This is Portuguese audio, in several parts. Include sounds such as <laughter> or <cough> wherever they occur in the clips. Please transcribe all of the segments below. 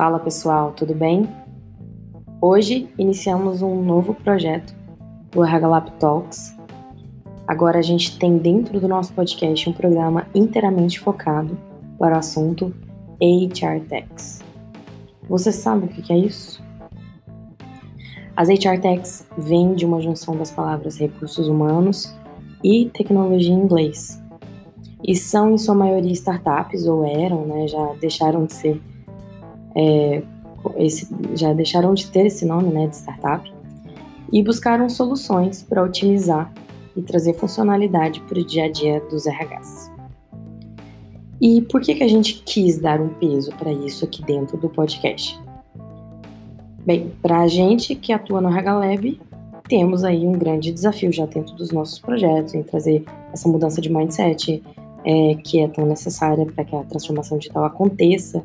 Fala pessoal, tudo bem? Hoje iniciamos um novo projeto do RH Lab Talks. Agora a gente tem dentro do nosso podcast um programa inteiramente focado para o assunto HR Techs. Você sabe o que é isso? As HR Techs vêm de uma junção das palavras recursos humanos e tecnologia em inglês. E são, em sua maioria, startups, ou eram, né, já deixaram de ser, é, esse, já deixaram de ter esse nome, né, de startup, e buscaram soluções para otimizar e trazer funcionalidade para o dia a dia dos RHs. E por que, que a gente quis dar um peso para isso aqui dentro do podcast? Bem, para a gente que atua no RH Lab, temos aí um grande desafio já dentro dos nossos projetos em trazer essa mudança de mindset é, que é tão necessária para que a transformação digital aconteça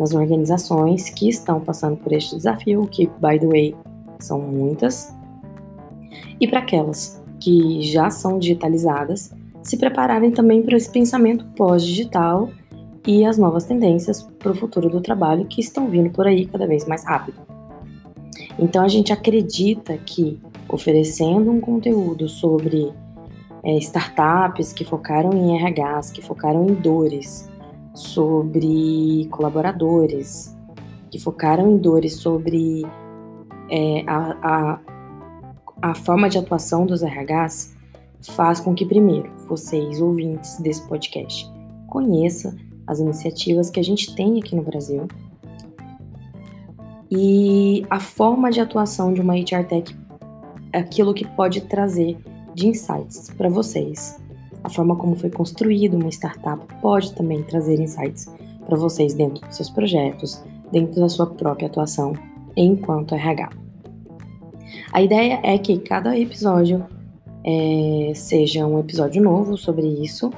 nas organizações que estão passando por este desafio, que, by the way, são muitas, e para aquelas que já são digitalizadas, se prepararem também para esse pensamento pós-digital e as novas tendências para o futuro do trabalho que estão vindo por aí cada vez mais rápido. Então a gente acredita que oferecendo um conteúdo sobre é, startups que focaram em RHs, que focaram em dores, sobre colaboradores, que focaram em dores sobre é, a, a, a forma de atuação dos RHs, faz com que, primeiro, vocês, ouvintes desse podcast, conheçam as iniciativas que a gente tem aqui no Brasil e a forma de atuação de uma HR Tech, aquilo que pode trazer de insights para vocês. A forma como foi construído uma startup pode também trazer insights para vocês dentro dos seus projetos, dentro da sua própria atuação enquanto RH. A ideia é que cada episódio é, seja um episódio novo sobre isso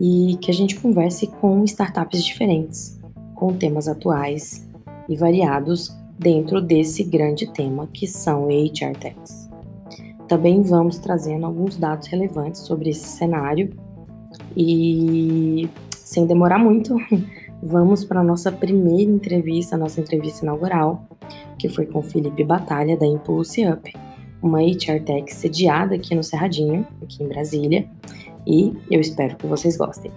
e que a gente converse com startups diferentes, com temas atuais e variados dentro desse grande tema que são HR Techs. Também vamos trazendo alguns dados relevantes sobre esse cenário e, sem demorar muito, <laughs> vamos para a nossa primeira entrevista, nossa entrevista inaugural, que foi com Felipe Batalha, da Impulse Up, uma HR Tech sediada aqui no Cerradinho, aqui em Brasília, e eu espero que vocês gostem.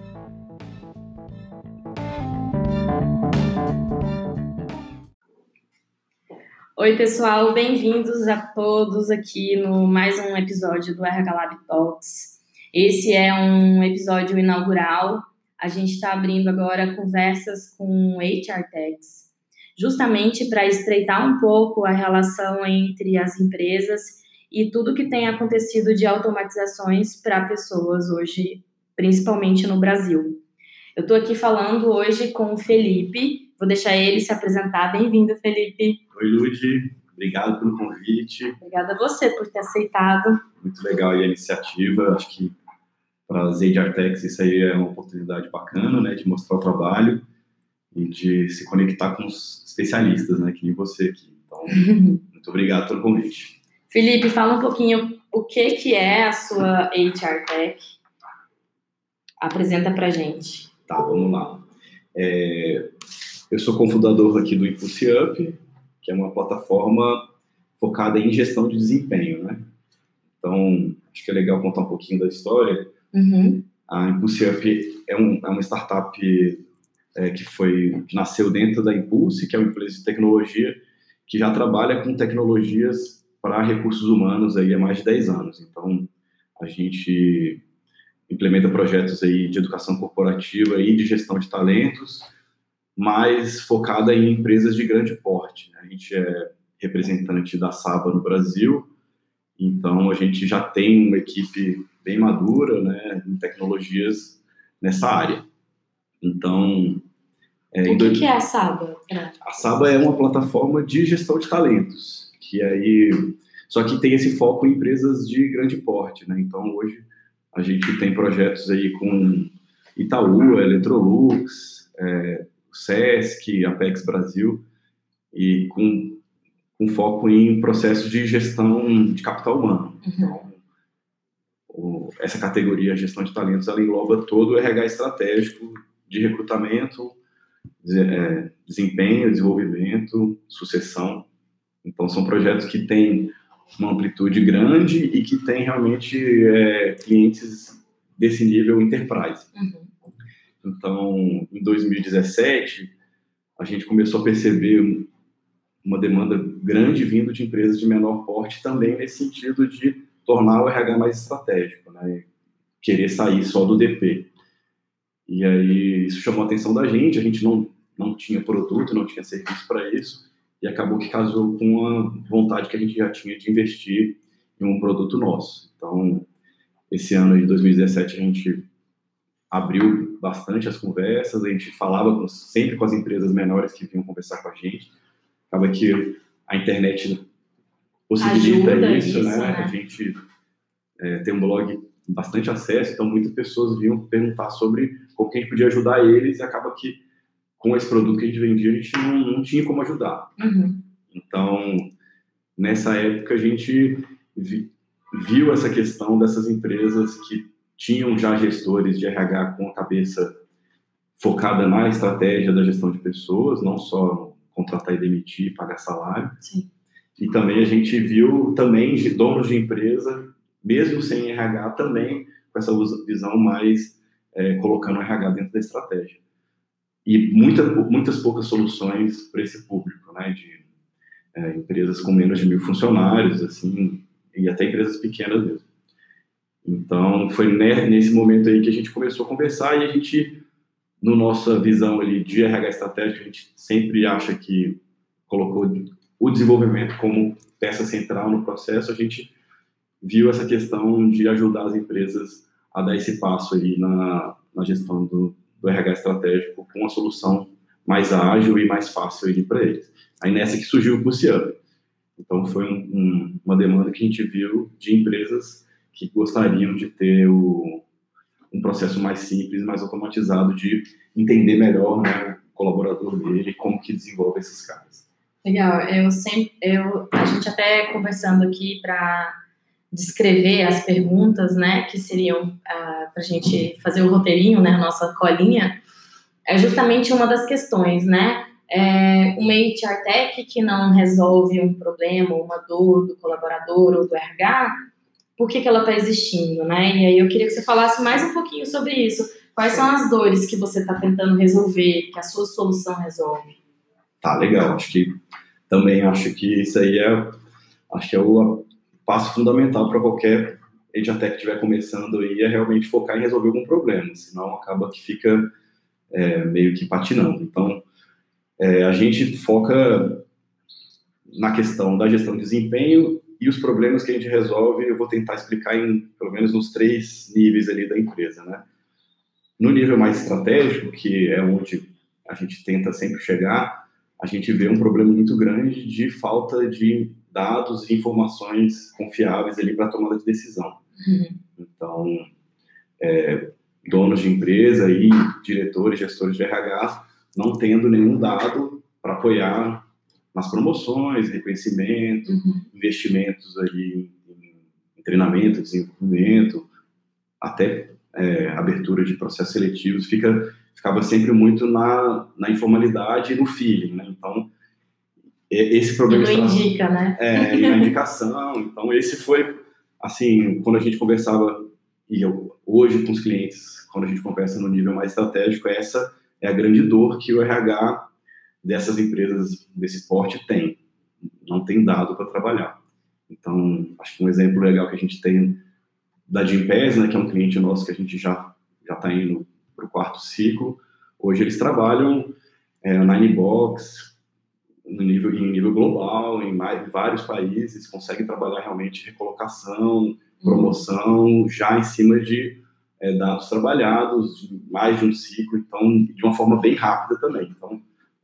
Oi, pessoal, bem-vindos a todos aqui no mais um episódio do RH Lab Talks. Esse é um episódio inaugural. A gente está abrindo agora conversas com HR Techs, justamente para estreitar um pouco a relação entre as empresas e tudo que tem acontecido de automatizações para pessoas hoje, principalmente no Brasil. Eu estou aqui falando hoje com o Felipe, Vou deixar ele se apresentar. Bem-vindo, Felipe. Oi, Ludi. Obrigado pelo convite. Obrigada a você por ter aceitado. Muito legal a iniciativa. Acho que para as Artex isso aí é uma oportunidade bacana, né, de mostrar o trabalho e de se conectar com os especialistas, né, que nem você aqui. Então, <laughs> muito obrigado pelo convite. Felipe, fala um pouquinho o que que é a sua HR Tech. Apresenta para gente. Tá, vamos lá. É, eu sou cofundador aqui do Impulse Up, que é uma plataforma focada em gestão de desempenho, né? Então, acho que é legal contar um pouquinho da história. Uhum. A Impulse Up é, um, é uma startup é, que foi que nasceu dentro da Impulse, que é uma empresa de tecnologia que já trabalha com tecnologias para recursos humanos aí há mais de 10 anos. Então, a gente implementa projetos aí de educação corporativa e de gestão de talentos, mais focada em empresas de grande porte. Né? A gente é representante da Saba no Brasil, então a gente já tem uma equipe bem madura né, em tecnologias nessa área. Então. É, o que, dois... que é a Saba? A Saba é uma plataforma de gestão de talentos, que aí. Só que tem esse foco em empresas de grande porte, né? Então hoje a gente tem projetos aí com Itaú, Electrolux, é, SESC, Apex Brasil, e com, com foco em processos de gestão de capital humano. Uhum. Então, o, essa categoria, gestão de talentos, ela engloba todo o RH estratégico de recrutamento é, desempenho, desenvolvimento, sucessão. Então, são projetos que têm uma amplitude grande e que têm realmente é, clientes desse nível enterprise. Uhum. Então, em 2017, a gente começou a perceber uma demanda grande vindo de empresas de menor porte também nesse sentido de tornar o RH mais estratégico, né? querer sair só do DP. E aí isso chamou a atenção da gente, a gente não, não tinha produto, não tinha serviço para isso, e acabou que casou com a vontade que a gente já tinha de investir em um produto nosso. Então, esse ano de 2017 a gente abriu bastante as conversas, a gente falava com, sempre com as empresas menores que vinham conversar com a gente. Acaba que a internet possibilita Ajuda isso, isso né? né? A gente é, tem um blog bastante acesso, então muitas pessoas vinham perguntar sobre como que a gente podia ajudar eles e acaba que com esse produto que a gente vendia a gente não, não tinha como ajudar. Uhum. Então, nessa época a gente vi, viu essa questão dessas empresas que tinham já gestores de RH com a cabeça focada na estratégia da gestão de pessoas, não só contratar e demitir, pagar salário. Sim. E também a gente viu também donos de empresa mesmo sem RH, também com essa visão mais é, colocando o RH dentro da estratégia. E muita, muitas poucas soluções para esse público, né, de é, empresas com menos de mil funcionários, assim, e até empresas pequenas mesmo. Então, foi nesse momento aí que a gente começou a conversar e a gente, no nossa visão ali de RH estratégico, a gente sempre acha que colocou o desenvolvimento como peça central no processo, a gente viu essa questão de ajudar as empresas a dar esse passo aí na, na gestão do, do RH estratégico com uma solução mais ágil e mais fácil para eles. Aí nessa que surgiu o Pulse Então foi um, um, uma demanda que a gente viu de empresas que gostariam de ter o, um processo mais simples, mais automatizado de entender melhor né, o colaborador dele, como que desenvolve esses caras. Legal, eu sempre, eu, a gente até conversando aqui para descrever as perguntas, né, que seriam uh, ah, para a gente fazer o roteirinho, né, a nossa colinha, é justamente uma das questões, né? É uma HR Tech que não resolve um problema, uma dor do colaborador ou do RH, por que, que ela está existindo, né? E aí eu queria que você falasse mais um pouquinho sobre isso. Quais são as dores que você está tentando resolver, que a sua solução resolve? Tá, legal. Acho que também acho que isso aí é, acho que é o, passo fundamental para qualquer até que estiver começando aí é realmente focar em resolver algum problema, senão acaba que fica é, meio que patinando. Então, é, a gente foca na questão da gestão de desempenho e os problemas que a gente resolve, eu vou tentar explicar em pelo menos nos três níveis ali da empresa, né? No nível mais estratégico, que é onde a gente tenta sempre chegar, a gente vê um problema muito grande de falta de dados e informações confiáveis ali para tomada de decisão. Uhum. Então, é, donos de empresa e diretores, gestores de RH não tendo nenhum dado para apoiar nas promoções, reconhecimento, uhum. investimentos ali em, treinamento, desenvolvimento, até é, abertura de processos seletivos, fica, ficava sempre muito na, na informalidade e no feeling, né? Então, esse problema e não indica, né? É, e na indicação. <laughs> Então, esse foi, assim, quando a gente conversava, e eu, hoje com os clientes, quando a gente conversa no nível mais estratégico, essa é a grande dor que o RH dessas empresas desse porte tem. Não tem dado para trabalhar. Então, acho que um exemplo legal que a gente tem da Gimpass, né, que é um cliente nosso que a gente já já está indo para o quarto ciclo. Hoje eles trabalham é, na Ninebox, no nível, em nível global, em, mais, em vários países, conseguem trabalhar realmente recolocação, promoção, uhum. já em cima de é, dados trabalhados, mais de um ciclo, então, de uma forma bem rápida também.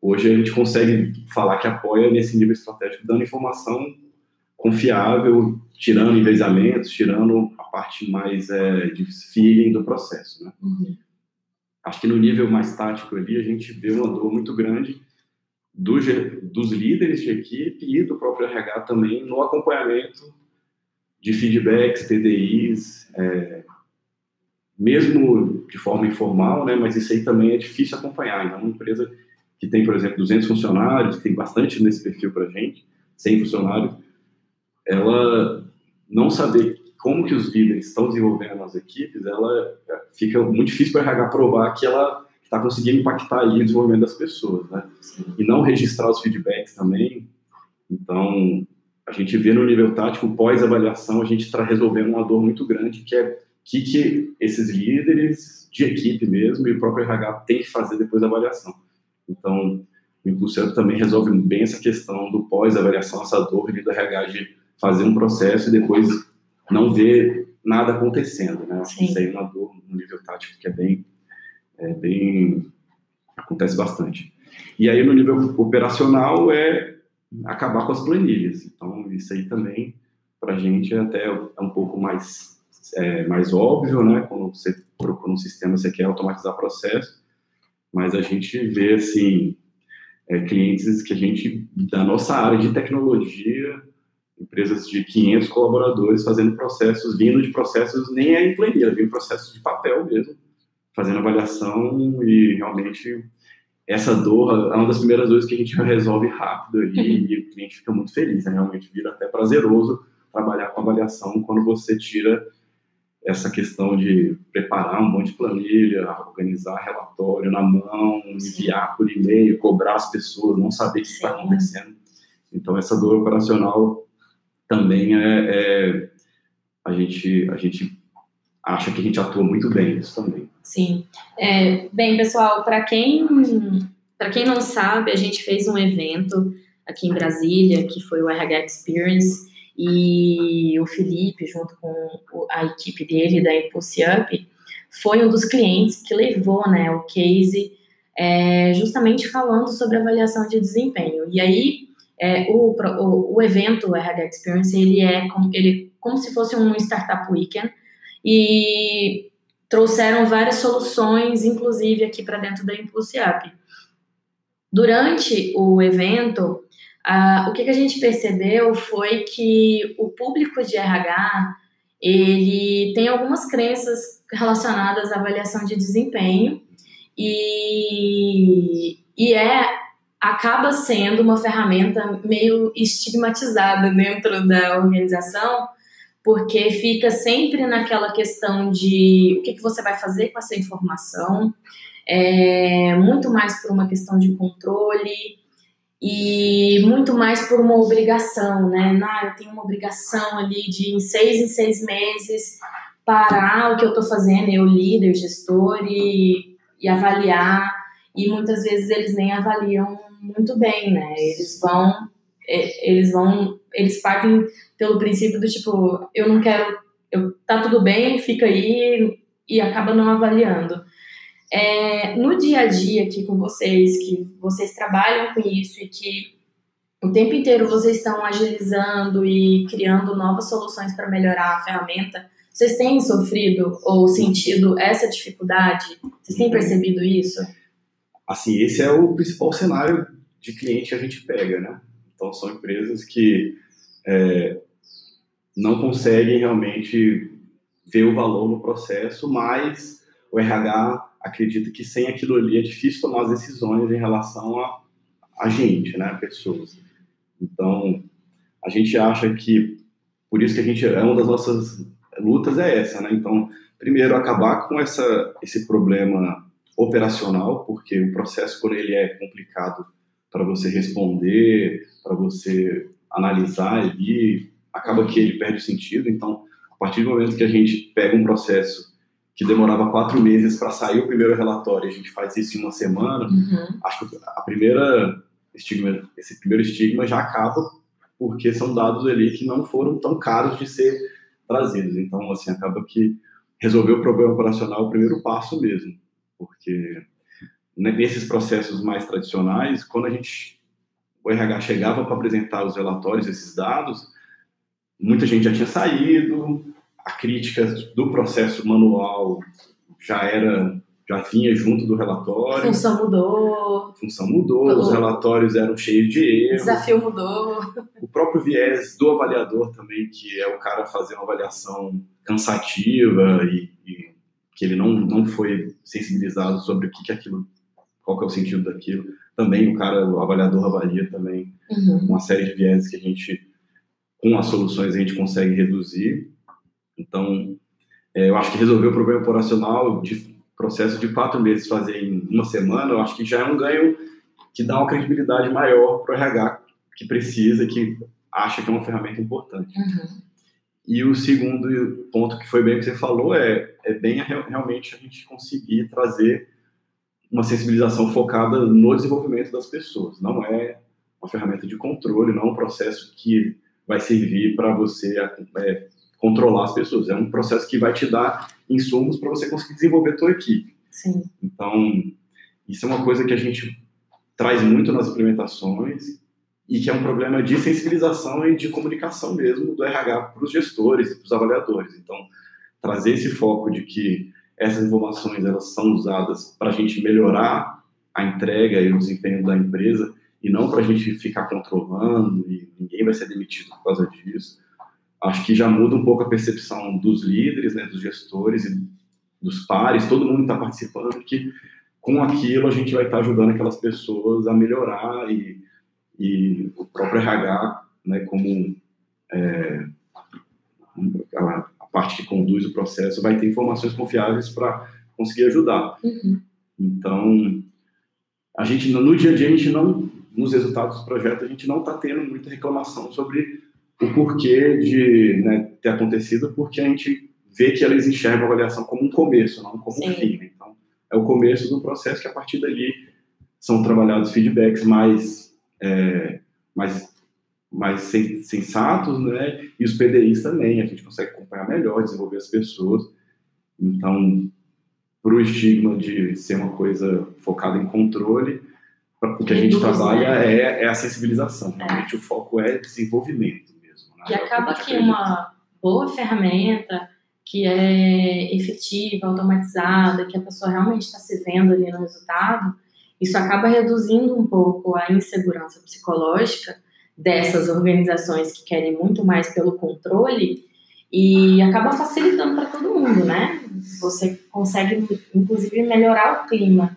Hoje a gente consegue falar que apoia nesse nível estratégico, dando informação confiável, tirando envezamentos, tirando a parte mais é, de feeling do processo, né? Uhum. Acho que no nível mais tático ali, a gente vê uma dor muito grande do, dos líderes de equipe e do próprio RH também no acompanhamento de feedbacks, TDIs, é, mesmo de forma informal, né, mas isso aí também é difícil acompanhar. Então, uma empresa que tem, por exemplo, 200 funcionários, que tem bastante nesse perfil para gente, 100 funcionários, ela não saber como que os líderes estão desenvolvendo as equipes, ela é, fica muito difícil para RH provar que ela está conseguindo impactar o desenvolvimento das pessoas, né? E não registrar os feedbacks também. Então, a gente vê no nível tático, pós-avaliação, a gente está resolvendo uma dor muito grande, que é que, que esses líderes de equipe mesmo e o próprio RH tem que fazer depois da avaliação. Então, o Impulso também resolve bem essa questão do pós-avaliação, essa dor do RH de fazer um processo e depois não ver nada acontecendo, né? Que isso aí é uma dor no nível tático que é bem, é bem acontece bastante. E aí no nível operacional é acabar com as planilhas. Então isso aí também para a gente é até é um pouco mais é, mais óbvio, né? Quando você procura um sistema, você quer automatizar processo, mas a gente vê assim é, clientes que a gente da nossa área de tecnologia empresas de 500 colaboradores fazendo processos, vindo de processos nem é em planilha, vindo processos de papel mesmo, fazendo avaliação e realmente essa dor é uma das primeiras dores que a gente <laughs> resolve rápido e, <laughs> e o cliente fica muito feliz, né? realmente vira até prazeroso trabalhar com avaliação quando você tira essa questão de preparar um monte de planilha, organizar relatório na mão, enviar por e-mail, cobrar as pessoas, não saber o que está acontecendo. Então, essa dor operacional também é, é, a gente a gente acha que a gente atua muito bem nisso também. Sim. É, bem, pessoal, para quem para quem não sabe, a gente fez um evento aqui em Brasília que foi o RH Experience e o Felipe, junto com a equipe dele da Impulse Up, foi um dos clientes que levou né, o case é, justamente falando sobre avaliação de desempenho. E aí é, o, o, o, evento, o RH Experience, ele é como, ele, como se fosse um Startup Weekend e trouxeram várias soluções, inclusive aqui para dentro da Impulse Up. Durante o evento, o que, que, a gente percebeu foi que o público de RH ele tem algumas crenças relacionadas à avaliação de desempenho e, e é acaba sendo uma ferramenta meio estigmatizada dentro da organização, porque fica sempre naquela questão de o que, que você vai fazer com essa informação, é, muito mais por uma questão de controle e muito mais por uma obrigação, né? Não, eu tenho uma obrigação ali de em seis em seis meses parar o que eu estou fazendo, eu líder, gestor e, e avaliar e muitas vezes eles nem avaliam muito bem, né? Eles vão, é, eles vão, eles partem pelo princípio do tipo, eu não quero, eu, tá tudo bem, fica aí e acaba não avaliando. É, no dia a dia aqui com vocês, que vocês trabalham com isso e que o tempo inteiro vocês estão agilizando e criando novas soluções para melhorar a ferramenta, vocês têm sofrido ou sentido essa dificuldade? Vocês têm percebido isso? assim, esse é o principal cenário de cliente que a gente pega, né? Então, são empresas que é, não conseguem realmente ver o valor no processo, mas o RH acredita que sem aquilo ali é difícil tomar as decisões em relação a, a gente, né, pessoas. Então, a gente acha que, por isso que a gente, é uma das nossas lutas é essa, né? Então, primeiro, acabar com essa, esse problema operacional, porque o processo, quando ele é complicado para você responder, para você analisar ali, acaba que ele perde sentido. Então, a partir do momento que a gente pega um processo que demorava quatro meses para sair o primeiro relatório, a gente faz isso em uma semana, uhum. acho que a primeira estigma, esse primeiro estigma já acaba porque são dados ali que não foram tão caros de ser trazidos. Então, assim, acaba que resolver o problema operacional é o primeiro passo mesmo porque nesses processos mais tradicionais, quando a gente o RH chegava para apresentar os relatórios, esses dados, muita gente já tinha saído, a crítica do processo manual já era já vinha junto do relatório. Função mudou. Função mudou, os relatórios eram cheios de erros. Desafio mudou. O próprio viés do avaliador também, que é o cara fazer uma avaliação cansativa e, e que ele não, não foi sensibilizado sobre o que, que aquilo, qual que é o sentido daquilo. Também o cara, o avaliador avalia também Uhum. uma série de vieses que a gente, com as soluções, a gente consegue reduzir. Então, é, eu acho que resolver o problema operacional de processo de quatro meses fazer em uma semana, eu acho que já é um ganho que dá uma credibilidade maior para o RH que precisa, que acha que é uma ferramenta importante. Uhum. E o segundo ponto que foi bem que você falou é, é bem a, realmente a gente conseguir trazer uma sensibilização focada no desenvolvimento das pessoas. Não é uma ferramenta de controle, não é um processo que vai servir para você é, controlar as pessoas. É um processo que vai te dar insumos para você conseguir desenvolver a tua equipe. Sim. Então, isso é uma coisa que a gente traz muito nas implementações e que é um problema de sensibilização e de comunicação mesmo do RH para os gestores e para os avaliadores. Então, trazer esse foco de que essas informações elas são usadas para a gente melhorar a entrega e o desempenho da empresa e não para a gente ficar controlando e ninguém vai ser demitido por causa disso. Acho que já muda um pouco a percepção dos líderes, né, dos gestores e dos pares, todo mundo está participando que com aquilo a gente vai estar tá ajudando aquelas pessoas a melhorar e, e o próprio RH, né, como é, a, a, parte que conduz o processo, vai ter informações confiáveis para conseguir ajudar. Uhum. Então, a gente no dia a dia a gente não nos resultados do projeto, a gente não está tendo muita reclamação sobre o porquê de né, ter acontecido, porque a gente vê que eles enxergam a avaliação como um começo, não como Sim. um fim. Então, é o começo do processo que a partir dali são trabalhados feedbacks mais, é, mais, mais sensatos, né? E os PDIs também, a gente consegue acompanhar melhor, desenvolver as pessoas. Então, para o estigma de ser uma coisa focada em controle, o que a gente trabalha é, é a sensibilização. Realmente o foco é desenvolvimento? E acaba que uma boa ferramenta que é efetiva, automatizada, que a pessoa realmente está se vendo ali no resultado, isso acaba reduzindo um pouco a insegurança psicológica dessas organizações que querem muito mais pelo controle e acaba facilitando para todo mundo, né? Você consegue, inclusive, melhorar o clima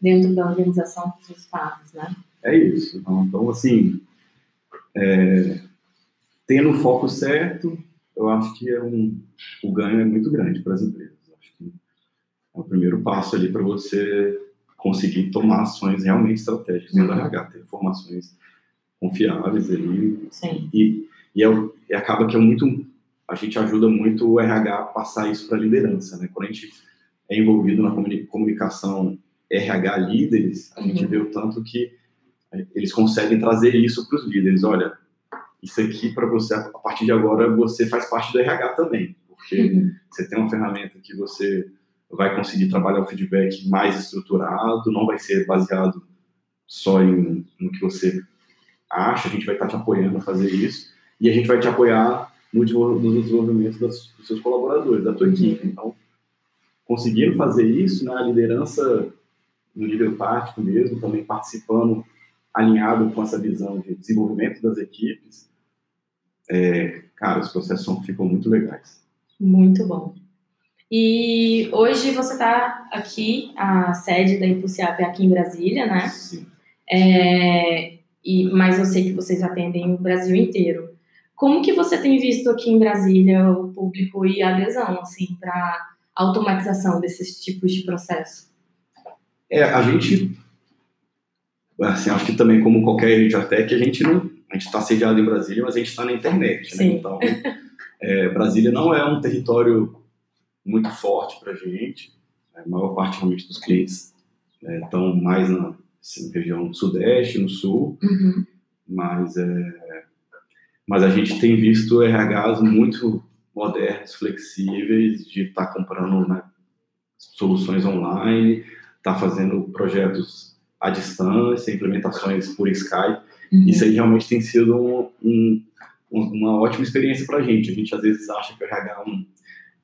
dentro da organização dos resultados, né? É isso. Então, então, assim, é, tendo o foco certo, eu acho que é um, o ganho é muito grande para as empresas. Acho que é o primeiro passo ali para você conseguir tomar ações realmente estratégicas dentro Uhum. da RH, ter informações confiáveis ali Sim. e, e, é, e acaba que é muito a gente ajuda muito o RH a passar isso para a liderança, né? Quando a gente é envolvido na comuni- comunicação RH líderes, a gente Uhum. vê o tanto que eles conseguem trazer isso para os líderes. Olha, isso aqui para você, a partir de agora, você faz parte do RH também, porque Uhum. você tem uma ferramenta que você vai conseguir trabalhar o feedback mais estruturado, não vai ser baseado só em, no que você acha, a gente vai estar te apoiando a fazer isso, e a gente vai te apoiar no, no desenvolvimento das, dos seus colaboradores, da tua Uhum. equipe. Então, conseguindo fazer isso, né, a liderança no nível tático mesmo, também participando, alinhado com essa visão de desenvolvimento das equipes, é, cara, os processos ficam muito legais. Muito bom. E hoje você está aqui, a sede da Impulsiap é aqui em Brasília, né? Sim. É, e, mas eu sei que vocês atendem o Brasil inteiro. Como que você tem visto aqui em Brasília o público e a adesão, assim, para automatização desses tipos de processo? É, a gente, assim, acho que também como qualquer até que a gente não, a gente está sediado em Brasília, mas a gente está na internet, né? Então, é, Brasília não é um território muito forte para a gente. A maior parte realmente dos clientes né, estão mais na assim, região sudeste, no sul, Uhum. mas é, mas a gente tem visto RHs muito modernos, flexíveis, de estar comprando né, soluções online, estar fazendo projetos à distância, implementações por Skype. Uhum. Isso aí realmente tem sido um, um, uma ótima experiência para a gente. A gente às vezes acha que o RH é, um,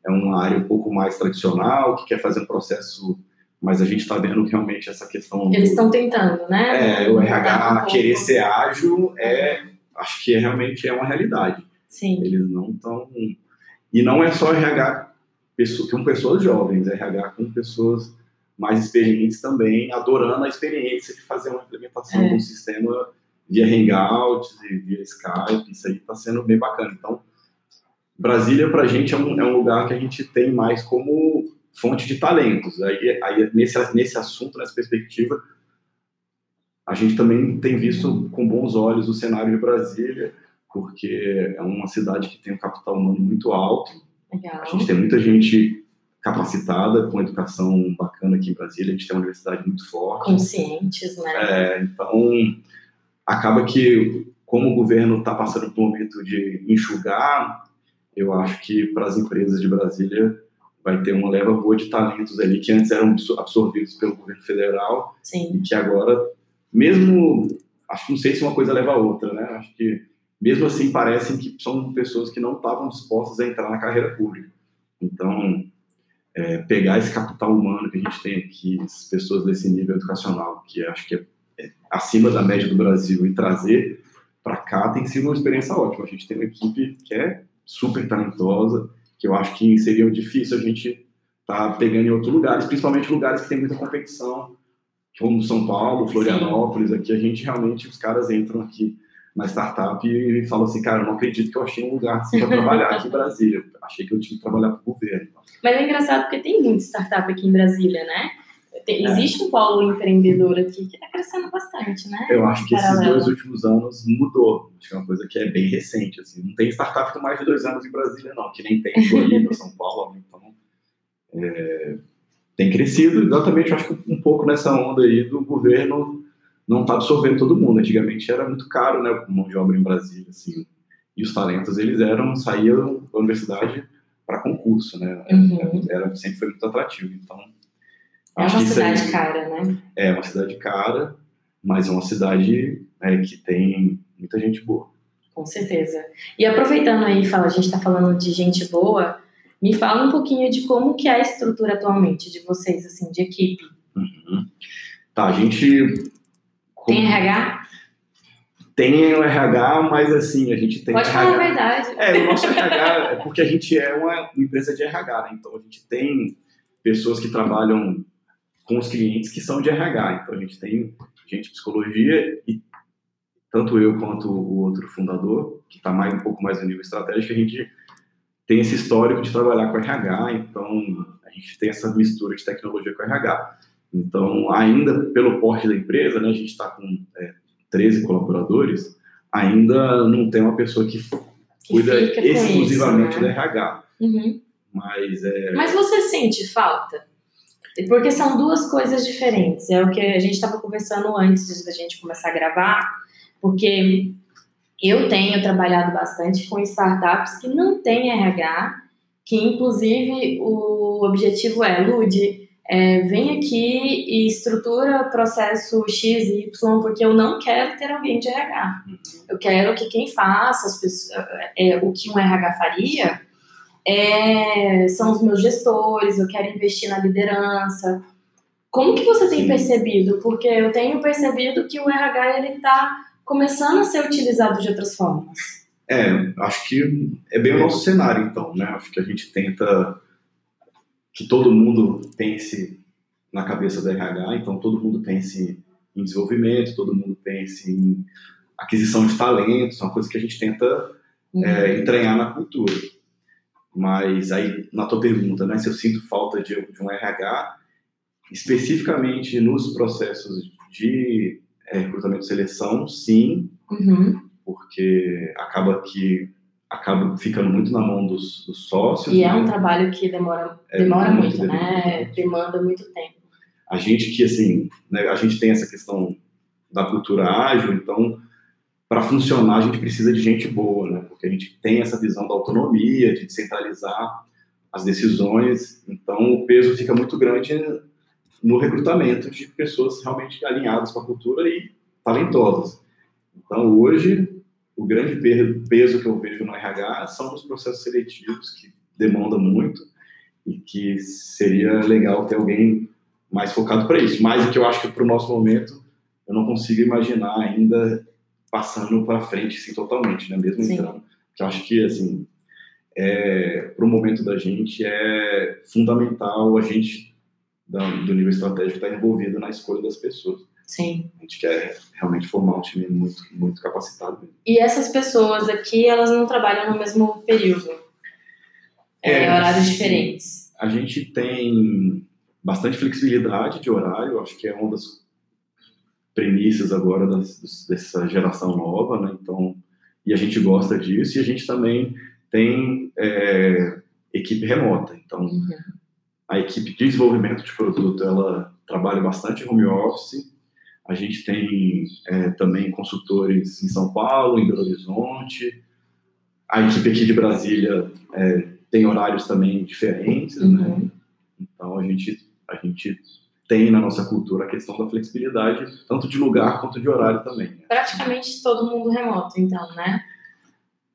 é uma área um pouco mais tradicional, que quer fazer um processo, mas a gente está vendo que realmente essa questão. Eles estão tentando, né? é, o RH um pouco. querer ser ágil é, acho que é, realmente é uma realidade. Sim. Eles não estão. E não é só RH com pessoas jovens, é RH com pessoas mais experientes também, adorando a experiência de fazer uma implementação é. de um sistema via Hangouts e via Skype, isso aí está sendo bem bacana. Então, Brasília, para a gente, é um, é um lugar que a gente tem mais como fonte de talentos. Aí, aí nesse, nesse assunto, nessa perspectiva, a gente também tem visto com bons olhos o cenário de Brasília, porque é uma cidade que tem um capital humano muito alto. Legal. A gente tem muita gente capacitada, com educação bacana aqui em Brasília, a gente tem uma universidade muito forte. Conscientes, né? É, então, acaba que, como o governo está passando por um momento de enxugar, eu acho que para as empresas de Brasília vai ter uma leva boa de talentos ali que antes eram absorvidos pelo governo federal Sim. e que agora, mesmo, acho que não sei se uma coisa leva a outra, né? Acho que mesmo assim parecem que são pessoas que não estavam dispostas a entrar na carreira pública. Então, é, pegar esse capital humano que a gente tem aqui, as pessoas desse nível educacional, que acho que é acima da média do Brasil, e trazer para cá tem sido uma experiência ótima. A gente tem uma equipe que é super talentosa, que eu acho que seria difícil a gente estar tá pegando em outros lugares, principalmente lugares que tem muita competição, como São Paulo, Florianópolis, Sim. aqui a gente realmente, os caras entram aqui na startup e falam assim, cara, eu não acredito que eu achei um lugar assim, para trabalhar aqui em Brasília, achei que eu tinha que trabalhar para o governo. Mas é engraçado porque tem muita startup aqui em Brasília, né? É. Existe um polo empreendedor aqui que está crescendo bastante, né? Eu acho que esses dois últimos anos mudou. Acho que é uma coisa que é bem recente. Assim. Não tem startup com mais de dois anos em Brasília, não, que nem tem em Floripa, São Paulo. Então, é, tem crescido exatamente, acho que um pouco nessa onda aí do governo não está absorvendo todo mundo. Antigamente era muito caro, né, mão de obra em Brasília, assim. E os talentos, eles eram, saíam da universidade para concurso, né? Uhum. Era, sempre foi muito atrativo. Então, é uma cidade aí, cara, né? É uma cidade cara, mas é uma cidade é, que tem muita gente boa. Com certeza. E aproveitando aí, fala, a gente está falando de gente boa, me fala um pouquinho de como que é a estrutura atualmente de vocês, assim, de equipe. Uhum. Tá, a gente... Tem RH? Tem o RH, mas assim, a gente tem. Pode RH... falar a verdade. É, o nosso RH é porque a gente é uma empresa de RH, né? Então a gente tem pessoas que trabalham com os clientes que são de RH. Então a gente tem gente de psicologia e tanto eu quanto o outro fundador, que está mais um pouco mais no nível estratégico, a gente tem esse histórico de trabalhar com RH, então a gente tem essa mistura de tecnologia com RH. Então, ainda pelo porte da empresa, né, a gente está com é, 13 colaboradores, ainda não tem uma pessoa que, que cuida exclusivamente isso, né? da RH. Uhum. Mas, é... Mas você sente falta? Porque são duas coisas diferentes. É o que a gente estava conversando antes da gente começar a gravar, porque eu tenho trabalhado bastante com startups que não têm RH, que inclusive o objetivo é, Lude, é, vem aqui e estrutura processo X e Y, porque eu não quero ter alguém de RH. Eu quero que quem faça pessoas, é, o que um RH faria é, são os meus gestores, eu quero investir na liderança. Como que você tem Sim. percebido? Porque eu tenho percebido que o RH ele está começando a ser utilizado de outras formas. É, acho que é bem o nosso cenário, então, né? Acho que a gente tenta que todo mundo pense na cabeça do RH, então todo mundo pense em desenvolvimento, todo mundo pense em aquisição de talentos, uma coisa que a gente tenta uhum. é, entranhar na cultura. Mas aí, na tua pergunta, né, se eu sinto falta de, de um RH, especificamente nos processos de é, recrutamento e seleção, sim, uhum. porque acaba que acaba ficando muito na mão dos, dos sócios. E é né? é um trabalho que demora, é demora muito, muito né? Demanda muito tempo. A gente que, assim, né, a gente tem essa questão da cultura ágil, então, para funcionar, a gente precisa de gente boa, né? Porque a gente tem essa visão da autonomia, de descentralizar as decisões, então o peso fica muito grande no recrutamento de pessoas realmente alinhadas com a cultura e talentosas. Então, hoje, o grande peso que eu vejo no RH são os processos seletivos, que demandam muito e que seria legal ter alguém mais focado para isso. Mas o que eu acho que para o nosso momento eu não consigo imaginar ainda passando para frente assim, totalmente, né? mesmo Sim. entrando. Que eu acho que assim é, para o momento da gente é fundamental a gente do nível estratégico está envolvido na escolha das pessoas. Sim. A gente quer realmente formar um time muito, muito capacitado. E essas pessoas aqui, elas não trabalham no mesmo período? É, é horários sim. diferentes? A gente tem bastante flexibilidade de horário, acho que é uma das premissas agora das, dessa geração nova, né? Então, e a gente gosta disso, e a gente também tem é, equipe remota. Então, uhum. a equipe de desenvolvimento de produto, ela trabalha bastante em home office, a gente tem é, também consultores em São Paulo, em Belo Horizonte. A equipe aqui de Brasília é, tem horários também diferentes, né? uhum. né? Então a gente a gente tem na nossa cultura a questão da flexibilidade, tanto de lugar quanto de horário também. Praticamente todo mundo remoto, então, né?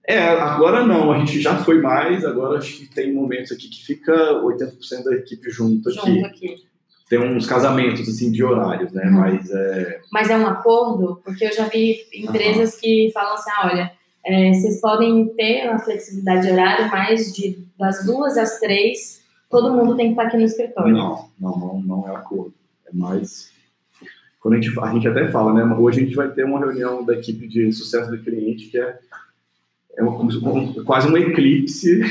É, agora não, a gente já foi mais, agora acho que tem momentos aqui que fica 80% da equipe junto aqui. Junto aqui tem uns casamentos assim de horários, né? Uhum. Mas é. Mas é um acordo, porque eu já vi empresas uhum. que falam assim, ah, olha, é, vocês podem ter uma flexibilidade de horário, mas de das duas às três, todo mundo tem que estar aqui no escritório. Não, não, não, não é acordo. É mais quando a gente, a gente até fala, né? Hoje a gente vai ter uma reunião da equipe de sucesso do cliente que é, é uma, um, quase um eclipse.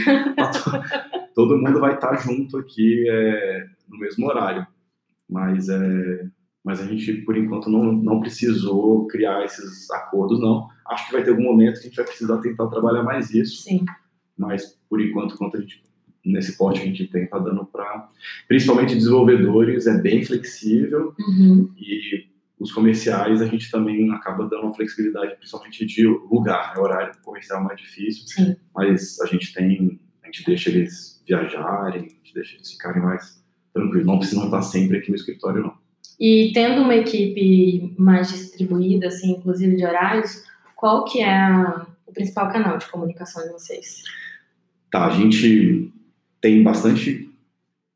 <laughs> todo mundo vai estar junto aqui é, no mesmo horário mas é, mas a gente por enquanto não, não precisou criar esses acordos não acho que vai ter algum momento que a gente vai precisar tentar trabalhar mais isso Sim. mas por enquanto quanto a gente nesse porte que a gente tem tá dando para principalmente desenvolvedores é bem flexível uhum. e os comerciais a gente também acaba dando uma flexibilidade principalmente de lugar né? horário comercial é mais difícil Sim. mas a gente tem a gente deixa eles viajarem a gente deixa eles ficarem mais tranquilo, não precisam estar sempre aqui no escritório, não. E tendo uma equipe mais distribuída, assim, inclusive de horários, qual que é a, o principal canal de comunicação de vocês? Tá, a gente tem bastante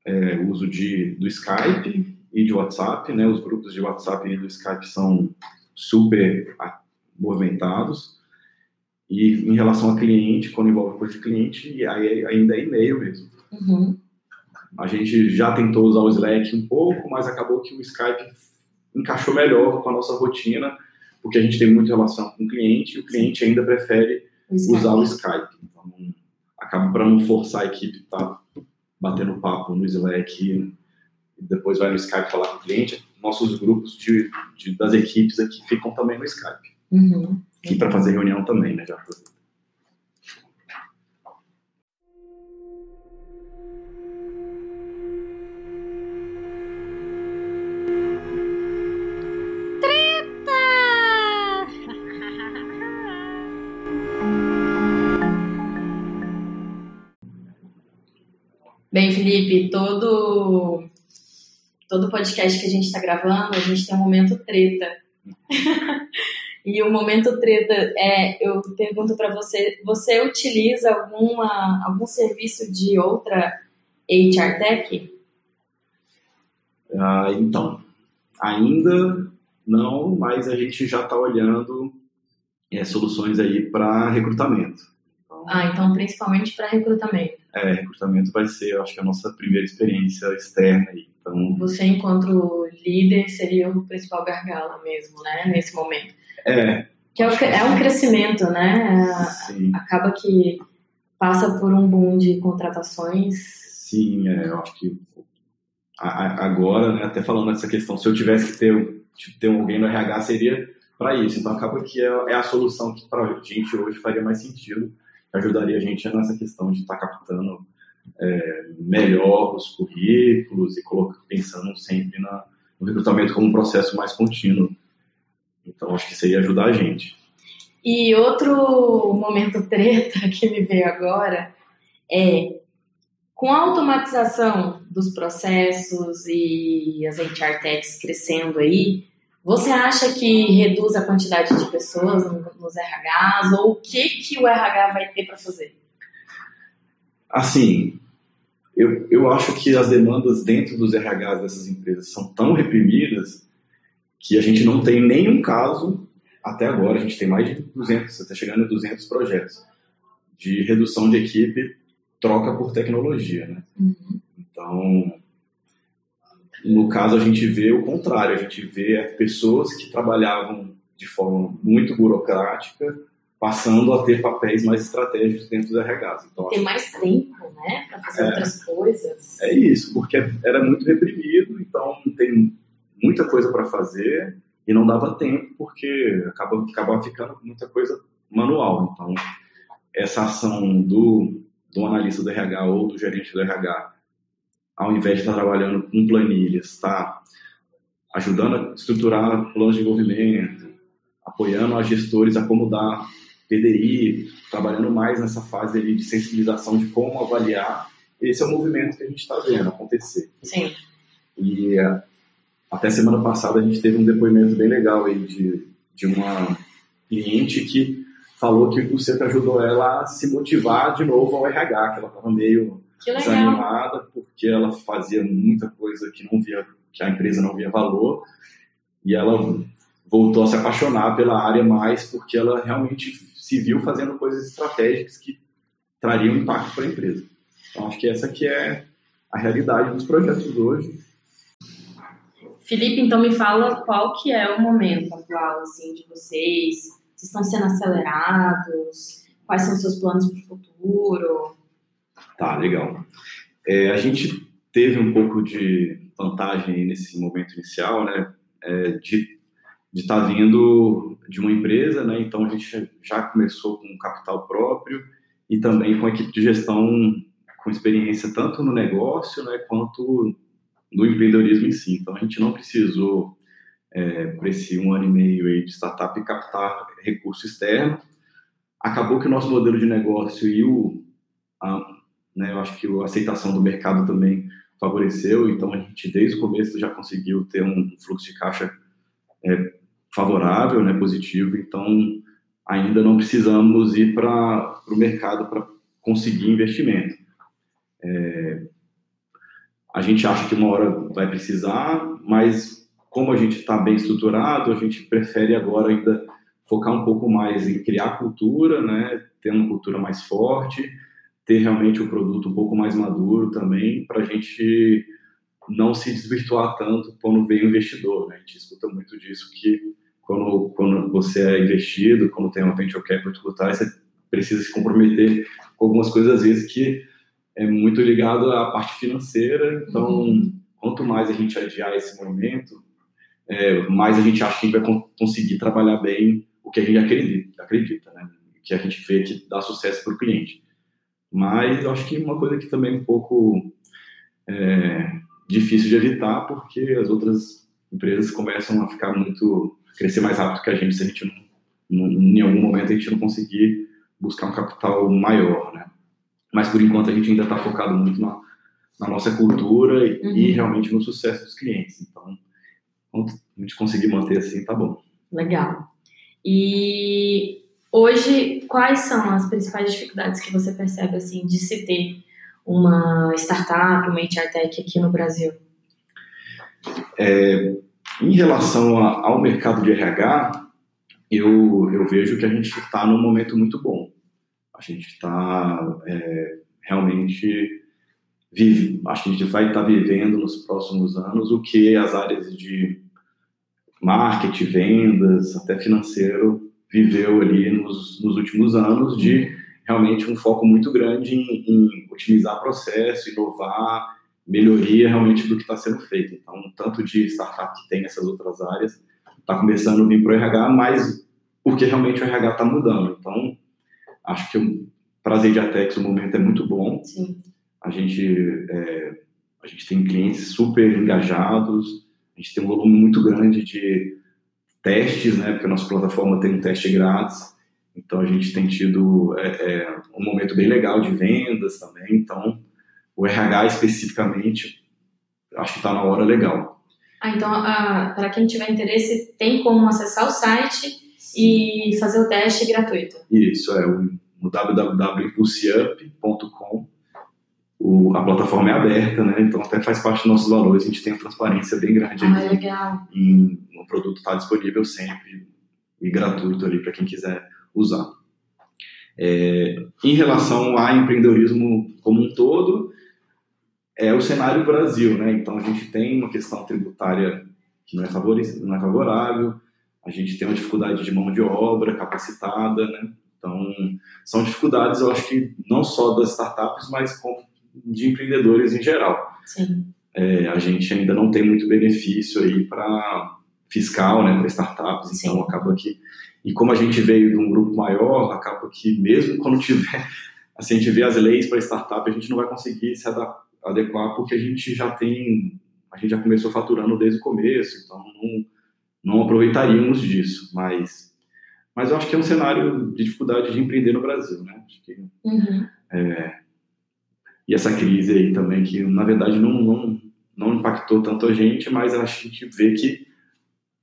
é, uso de, do Skype e de WhatsApp, né? Os grupos de WhatsApp e do Skype são super movimentados. E em relação a cliente, quando envolve coisa de cliente, aí ainda é e-mail mesmo. Uhum. A gente já tentou usar o Slack um pouco, mas acabou que o Skype encaixou melhor com a nossa rotina, porque a gente tem muita relação com o cliente e o cliente ainda prefere o usar o Skype. Então, acaba para não forçar a equipe tá batendo papo no Slack e depois vai no Skype falar com o cliente. Nossos grupos de, de das equipes aqui ficam também no Skype. Uhum. E para fazer reunião também, né? Já Felipe, todo todo podcast que a gente está gravando, a gente tem um momento treta. <laughs> e o momento treta é, eu pergunto para você, você utiliza alguma algum serviço de outra HR Tech? Ah, então, ainda não, mas a gente já está olhando é, soluções aí para recrutamento. Ah, então principalmente para recrutamento. É, recrutamento vai ser, eu acho que a nossa primeira experiência externa aí. Então, você, enquanto líder, seria o principal gargalo mesmo, né, nesse momento. É. Que é, o, é um crescimento, né? Sim. Acaba que passa por um boom de contratações. Sim, é, eu acho que agora, né, até falando nessa questão, se eu tivesse que ter, ter alguém no RH, seria para isso. Então acaba que é, é a solução que para a gente hoje faria mais sentido ajudaria a gente nessa questão de estar tá captando é, melhor os currículos e pensando sempre na, no recrutamento como um processo mais contínuo. Então, acho que isso ia ajudar a gente. E outro momento treta <laughs> que me veio agora é com a automatização dos processos e as HR techs crescendo aí, você acha que reduz a quantidade de pessoas nos RHs ou o que, que o RH vai ter para fazer? Assim, eu, eu acho que as demandas dentro dos RHs dessas empresas são tão reprimidas que a gente não tem nenhum caso, até agora, a gente tem mais de 200, está chegando a 200 projetos de redução de equipe, troca por tecnologia, né? Uhum. Então, No caso, a gente vê o contrário, a gente vê pessoas que trabalhavam de forma muito burocrática, passando a ter papéis mais estratégicos dentro dos RHs. Então, ter mais tempo, né, para fazer é, outras coisas. É isso, porque era muito reprimido, então tem muita coisa para fazer e não dava tempo porque acaba, acabava ficando muita coisa manual. Então, essa ação do, do analista do RH ou do gerente do RH, ao invés de estar trabalhando com planilhas, está ajudando a estruturar planos de desenvolvimento, apoiando as gestores a acomodar PDI, trabalhando mais nessa fase de sensibilização de como avaliar. Esse é o movimento que a gente está vendo acontecer. Sim. E até semana passada a gente teve um depoimento bem legal aí de, de uma cliente que falou que o CEP ajudou ela a se motivar de novo ao RH, que ela estava meio desanimada porque ela fazia muita coisa que não via, que a empresa não via valor, e ela voltou a se apaixonar pela área mais porque ela realmente se viu fazendo coisas estratégicas que trariam impacto para a empresa. Então acho que essa que é a realidade dos projetos hoje. Felipe, então me fala qual que é o momento atual assim de vocês vocês estão sendo acelerados? Quais são os seus planos para o futuro? Tá, legal. É, a gente teve um pouco de vantagem nesse momento inicial, né? É, de estar tá vindo de uma empresa, né? Então a gente já começou com capital próprio e também com a equipe de gestão com experiência tanto no negócio, né, quanto no empreendedorismo em si. Então a gente não precisou é, esse um ano e meio aí de startup captar recurso externo. Acabou que o nosso modelo de negócio e o, a, né, eu acho que a aceitação do mercado também favoreceu, então a gente desde o começo já conseguiu ter um fluxo de caixa é, favorável, né, positivo, então ainda não precisamos ir para o mercado para conseguir investimento. É, a gente acha que uma hora vai precisar, mas como a gente está bem estruturado, a gente prefere agora ainda focar um pouco mais em criar cultura, né, ter uma cultura mais forte, ter realmente o um produto um pouco mais maduro também, para a gente não se desvirtuar tanto quando vem o investidor. Né? A gente escuta muito disso que quando, quando você é investido, quando tem uma venture capital por trás, você precisa se comprometer com algumas coisas às vezes que é muito ligado à parte financeira. Então, uhum. quanto mais a gente adiar esse momento, é, mais a gente acha que a gente vai conseguir trabalhar bem o que a gente acredita, acredita né? que a gente vê que dá sucesso para o cliente. Mas eu acho que uma coisa que também é um pouco é, difícil de evitar, porque as outras empresas começam a ficar muito crescer mais rápido que a gente se a gente não, em algum momento a gente não conseguir buscar um capital maior, né? Mas por enquanto a gente ainda está focado muito na, na nossa cultura e, uhum. e, realmente no sucesso dos clientes. Então a gente conseguir manter assim, tá bom. Legal. E hoje, quais são as principais dificuldades que você percebe assim de se ter uma startup, uma HR Tech aqui no Brasil? É, em relação a, ao mercado de RH, eu, eu vejo que a gente está num momento muito bom. A gente está é, realmente vive, acho que a gente vai estar tá vivendo nos próximos anos o que as áreas de marketing, vendas, até financeiro, viveu ali nos, nos últimos anos de realmente um foco muito grande em, em otimizar processo, inovar, melhoria realmente do que está sendo feito. Então, tanto de startup que tem essas outras áreas, está começando a vir para o RH, mas porque realmente o RH está mudando. Então, acho que para a Atex o momento é muito bom. Sim. A gente, é, a gente tem clientes super engajados, a gente tem um volume muito grande de testes, né? Porque a nossa plataforma tem um teste grátis. Então a gente tem tido é, é, um momento bem legal de vendas também. Então o RH especificamente, acho que está na hora legal. Ah, então ah, para quem tiver interesse, tem como acessar o site e fazer o teste gratuito. Isso é o, o www.impulseup.com o, a plataforma é aberta, né? Então até faz parte dos nossos valores, a gente tem uma transparência bem grande ah, ali. Legal. Em, o produto está disponível sempre e gratuito ali para quem quiser usar. É, em relação ao empreendedorismo como um todo, é o cenário Brasil, né? Então a gente tem uma questão tributária que não é, não é favorável, a gente tem uma dificuldade de mão de obra capacitada, né? Então são dificuldades, eu acho que não só das startups, mas de empreendedores em geral. Sim. É, a gente ainda não tem muito benefício aí para fiscal, né, para startups, então Sim. acaba que e como a gente veio de um grupo maior, acaba que mesmo <laughs> quando tiver, assim, a gente vê as leis para startup, a gente não vai conseguir se adequar porque a gente já tem, a gente já começou faturando desde o começo, então não, não aproveitaríamos disso, mas mas eu acho que é um cenário de dificuldade de empreender no Brasil, né? Acho que, uhum. é, e essa crise aí também que na verdade não, não não impactou tanto a gente, mas a gente vê que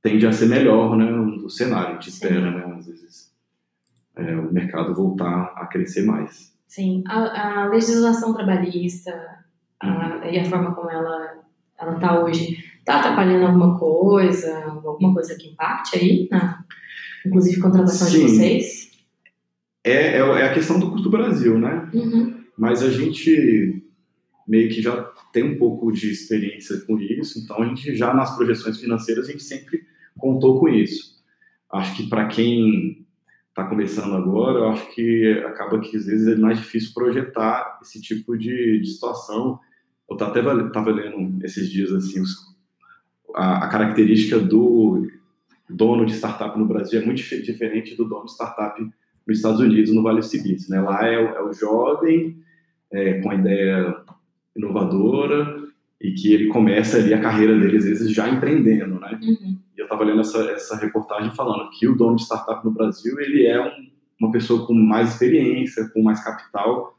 tende a ser melhor, né, o cenário, a gente espera, né, às vezes, é, o mercado voltar a crescer mais. Sim, a, a legislação trabalhista a, uhum. e a forma como ela ela está hoje, está atrapalhando alguma coisa, alguma coisa que impacte aí, na, inclusive contratação Sim. de vocês? É, é, é, a questão do custo do Brasil, né? Uhum. Mas a gente meio que já tem um pouco de experiência com isso, então a gente já nas projeções financeiras a gente sempre contou com isso. Acho que para quem está começando agora, acho que acaba que às vezes é mais difícil projetar esse tipo de, de situação. Eu até estava lendo esses dias assim os, a, a, característica do dono de startup no Brasil é muito diferente do dono de startup nos Estados Unidos, no Vale do Silício. Né? Lá é, é o jovem é, com a ideia inovadora e que ele começa ali a carreira dele, às vezes, já empreendendo, né? Uhum. E eu estava lendo essa, essa reportagem falando que o dono de startup no Brasil, ele é um, uma pessoa com mais experiência, com mais capital,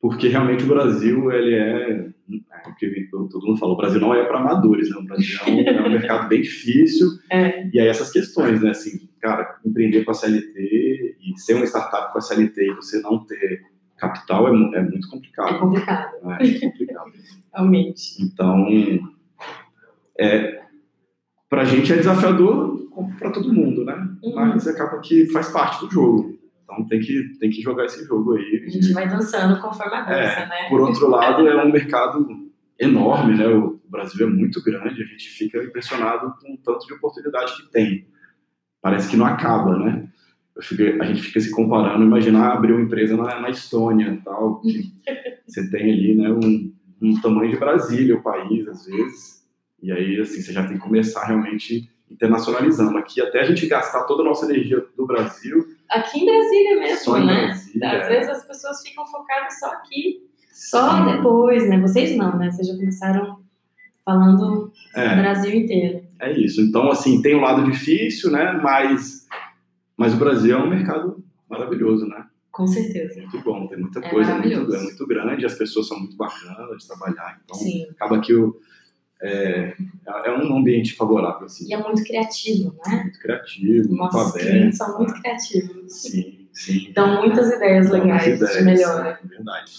porque realmente o Brasil, ele é, é o que todo mundo fala, o Brasil não é para amadores, né? O Brasil é um, é um mercado bem difícil, <laughs> é. e aí essas questões, né? Assim, cara, empreender com a CLT e ser uma startup com a CLT e você não ter capital é, é muito complicado. É complicado. É, é complicado. <laughs> Realmente. Então, é, para a gente é desafiador para todo mundo, né? Uhum. Mas acaba que faz parte do jogo. Então tem que, tem que jogar esse jogo aí. A gente vai dançando conforme a dança, é, né? Por outro lado, é um mercado enorme, né? O Brasil é muito grande, a gente fica impressionado com o tanto de oportunidade que tem. Parece que não acaba, né? A gente fica se comparando, imaginar abrir uma empresa na, na Estônia, tal, <laughs> você tem ali, né, um, um tamanho de Brasília, o país, às vezes, e aí, assim, você já tem que começar realmente internacionalizando. Aqui, até a gente gastar toda a nossa energia do Brasil... Aqui em Brasília mesmo, só em né? Brasília, Às é. vezes as pessoas ficam focadas só aqui, só Sim. depois, né? Vocês não, né? Vocês já começaram falando é, Brasil inteiro. É isso. Então, assim, tem um lado difícil, né? Mas mas o Brasil é um mercado maravilhoso, né? Com certeza. Muito bom, tem muita é coisa, é muito, é muito grande, as pessoas são muito bacanas de trabalhar, então Sim. acaba que o, é, é um ambiente favorável. Assim. E é muito criativo, né? Muito criativo, Nossos muito aberto. clientes são muito criativos. Sim, sim. Dão muitas ideias Dão legais ideias, de melhora. É verdade.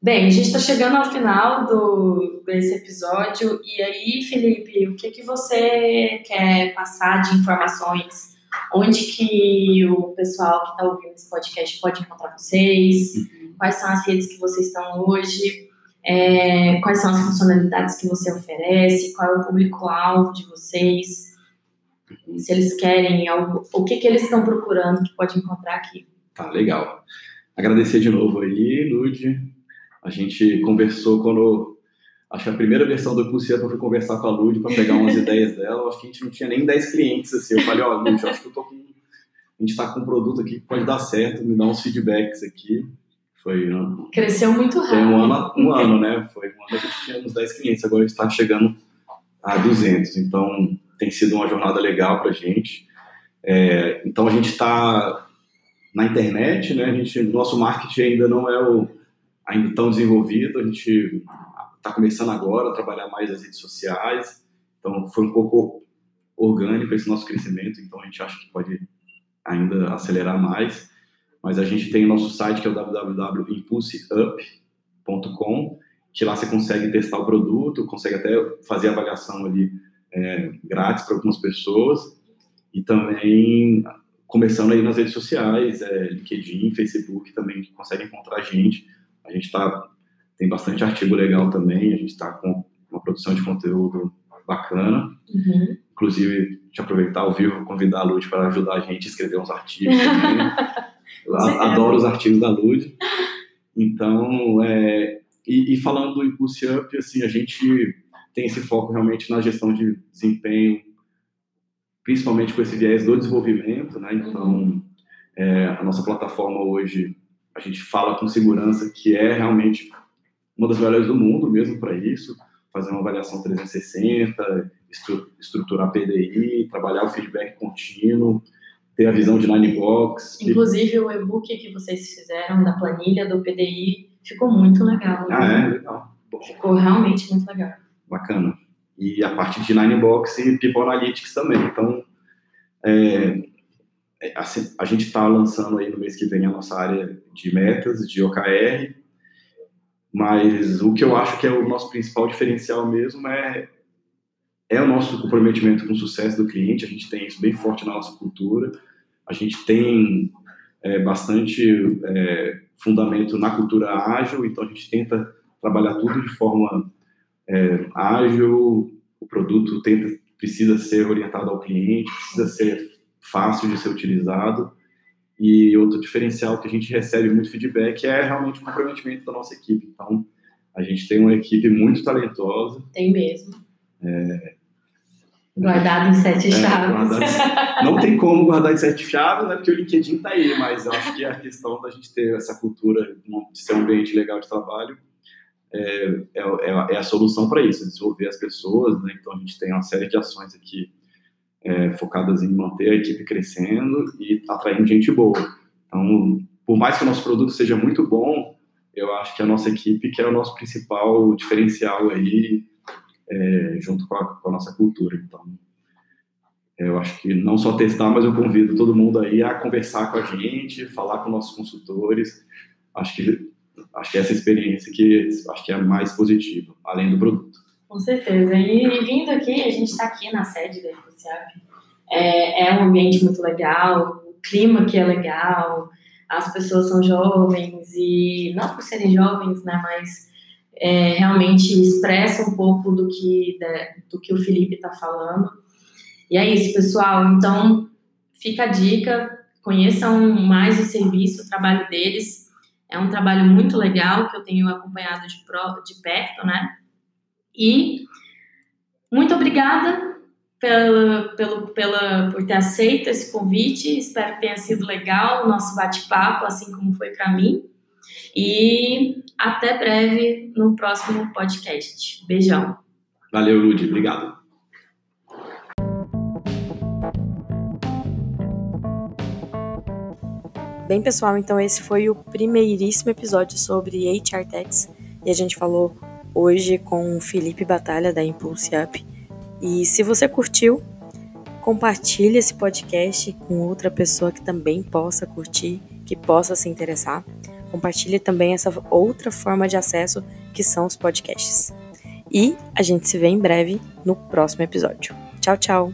Bem, a gente está chegando ao final do, desse episódio. E aí, Felipe, o que, que você quer passar de informações onde que o pessoal que está ouvindo esse podcast pode encontrar vocês, uhum. quais são as redes que vocês estão hoje, é, quais são as funcionalidades que você oferece, qual é o público-alvo de vocês, se eles querem algo, o que, que eles estão procurando que pode encontrar aqui. Tá, legal. Agradecer de novo aí, Lud. A gente conversou quando Acho que a primeira versão do Impulsiva eu fui conversar com a Lud para pegar umas ideias dela. Acho que a gente não tinha nem 10 clientes assim. Eu falei, ó, oh, Lud, acho que eu tô com. A gente está com um produto aqui que pode dar certo, me dá uns feedbacks aqui. Foi. Cresceu muito rápido. Tem um ano, um ano, né? Foi um ano a gente tinha uns 10 clientes, agora a gente está chegando a 200. Então tem sido uma jornada legal para a gente. É, então a gente está na internet, né? A gente, nosso marketing ainda não é o ainda tão desenvolvido. A gente está começando agora a trabalhar mais as redes sociais, então foi um pouco orgânico esse nosso crescimento, então a gente acha que pode ainda acelerar mais, mas a gente tem o nosso site que é o www.impulseup.com, que lá você consegue testar o produto, consegue até fazer avaliação ali é, grátis para algumas pessoas, e também começando aí nas redes sociais, é, LinkedIn, Facebook também, que consegue encontrar a gente. A gente está tem bastante artigo legal também, a gente está com uma produção de conteúdo bacana. Uhum. Inclusive, te aproveitar ao vivo, convidar a Lud para ajudar a gente a escrever uns artigos também. <laughs> Adoro os artigos da Lud. Então, é, e, e, falando do Impulse Up, assim, a gente tem esse foco realmente na gestão de desempenho, principalmente com esse viés do desenvolvimento, né? Então, uhum. é, a nossa plataforma hoje, a gente fala com segurança que é realmente uma das melhores do mundo mesmo para isso, fazer uma avaliação 360, estru estruturar PDI, trabalhar o feedback contínuo, ter a visão de Nine Box. Inclusive o e-book que vocês fizeram da planilha do PDI ficou muito legal. Ah, é? Legal. Ficou realmente muito legal. Bacana. E a parte de Nine Box e People Analytics também. Então, é, é assim, a gente está lançando aí no mês que vem a nossa área de metas, de OKR, mas o que eu acho que é o nosso principal diferencial mesmo é, é o nosso comprometimento com o sucesso do cliente. A gente tem isso bem forte na nossa cultura. A gente tem é, bastante é, fundamento na cultura ágil, então a gente tenta trabalhar tudo de forma é, ágil. O produto tenta, precisa ser orientado ao cliente, precisa ser fácil de ser utilizado. E outro diferencial que a gente recebe muito feedback é realmente o comprometimento da nossa equipe. Então, a gente tem uma equipe muito talentosa. Tem mesmo. É, guardado em sete é, chaves. Guardado, não tem como guardar em sete chaves, né? Porque o LinkedIn está aí, mas eu acho que a questão da gente ter essa cultura de ser um ambiente legal de trabalho é, é, é, é a solução para isso, desenvolver as pessoas, né? Então a gente tem uma série de ações aqui é, focadas em manter a equipe crescendo e atraindo gente boa. Então, por mais que o nosso produto seja muito bom, eu acho que a nossa equipe que é o nosso principal diferencial aí, é, junto com a, com a, nossa cultura. Então, eu acho que não só testar, mas eu convido todo mundo aí a conversar com a gente, falar com nossos consultores. Acho que acho que essa experiência que acho que é mais positiva, além do produto. Com certeza. E, vindo aqui, a gente está aqui na sede da IPCAP. É, é um ambiente muito legal, o clima aqui é legal, as pessoas são jovens e não por serem jovens, né, mas é, realmente expressa um pouco do que, do que o Felipe está falando. E é isso, pessoal. Então, fica a dica, conheçam mais o serviço, o trabalho deles. É um trabalho muito legal que eu tenho acompanhado de, pro, de perto, né? E muito obrigada pela, pelo, pela, por ter aceito esse convite. Espero que tenha sido legal o nosso bate-papo, assim como foi para mim. E até breve no próximo podcast. Beijão. Valeu, Ludi. Obrigado. Bem, pessoal, então esse foi o primeiríssimo episódio sobre HR Techs e a gente falou hoje com o Felipe Batalha da Impulse Up. E se você curtiu, compartilhe esse podcast com outra pessoa que também possa curtir, que possa se interessar. Compartilhe também essa outra forma de acesso que são os podcasts. E a gente se vê em breve no próximo episódio. Tchau, tchau!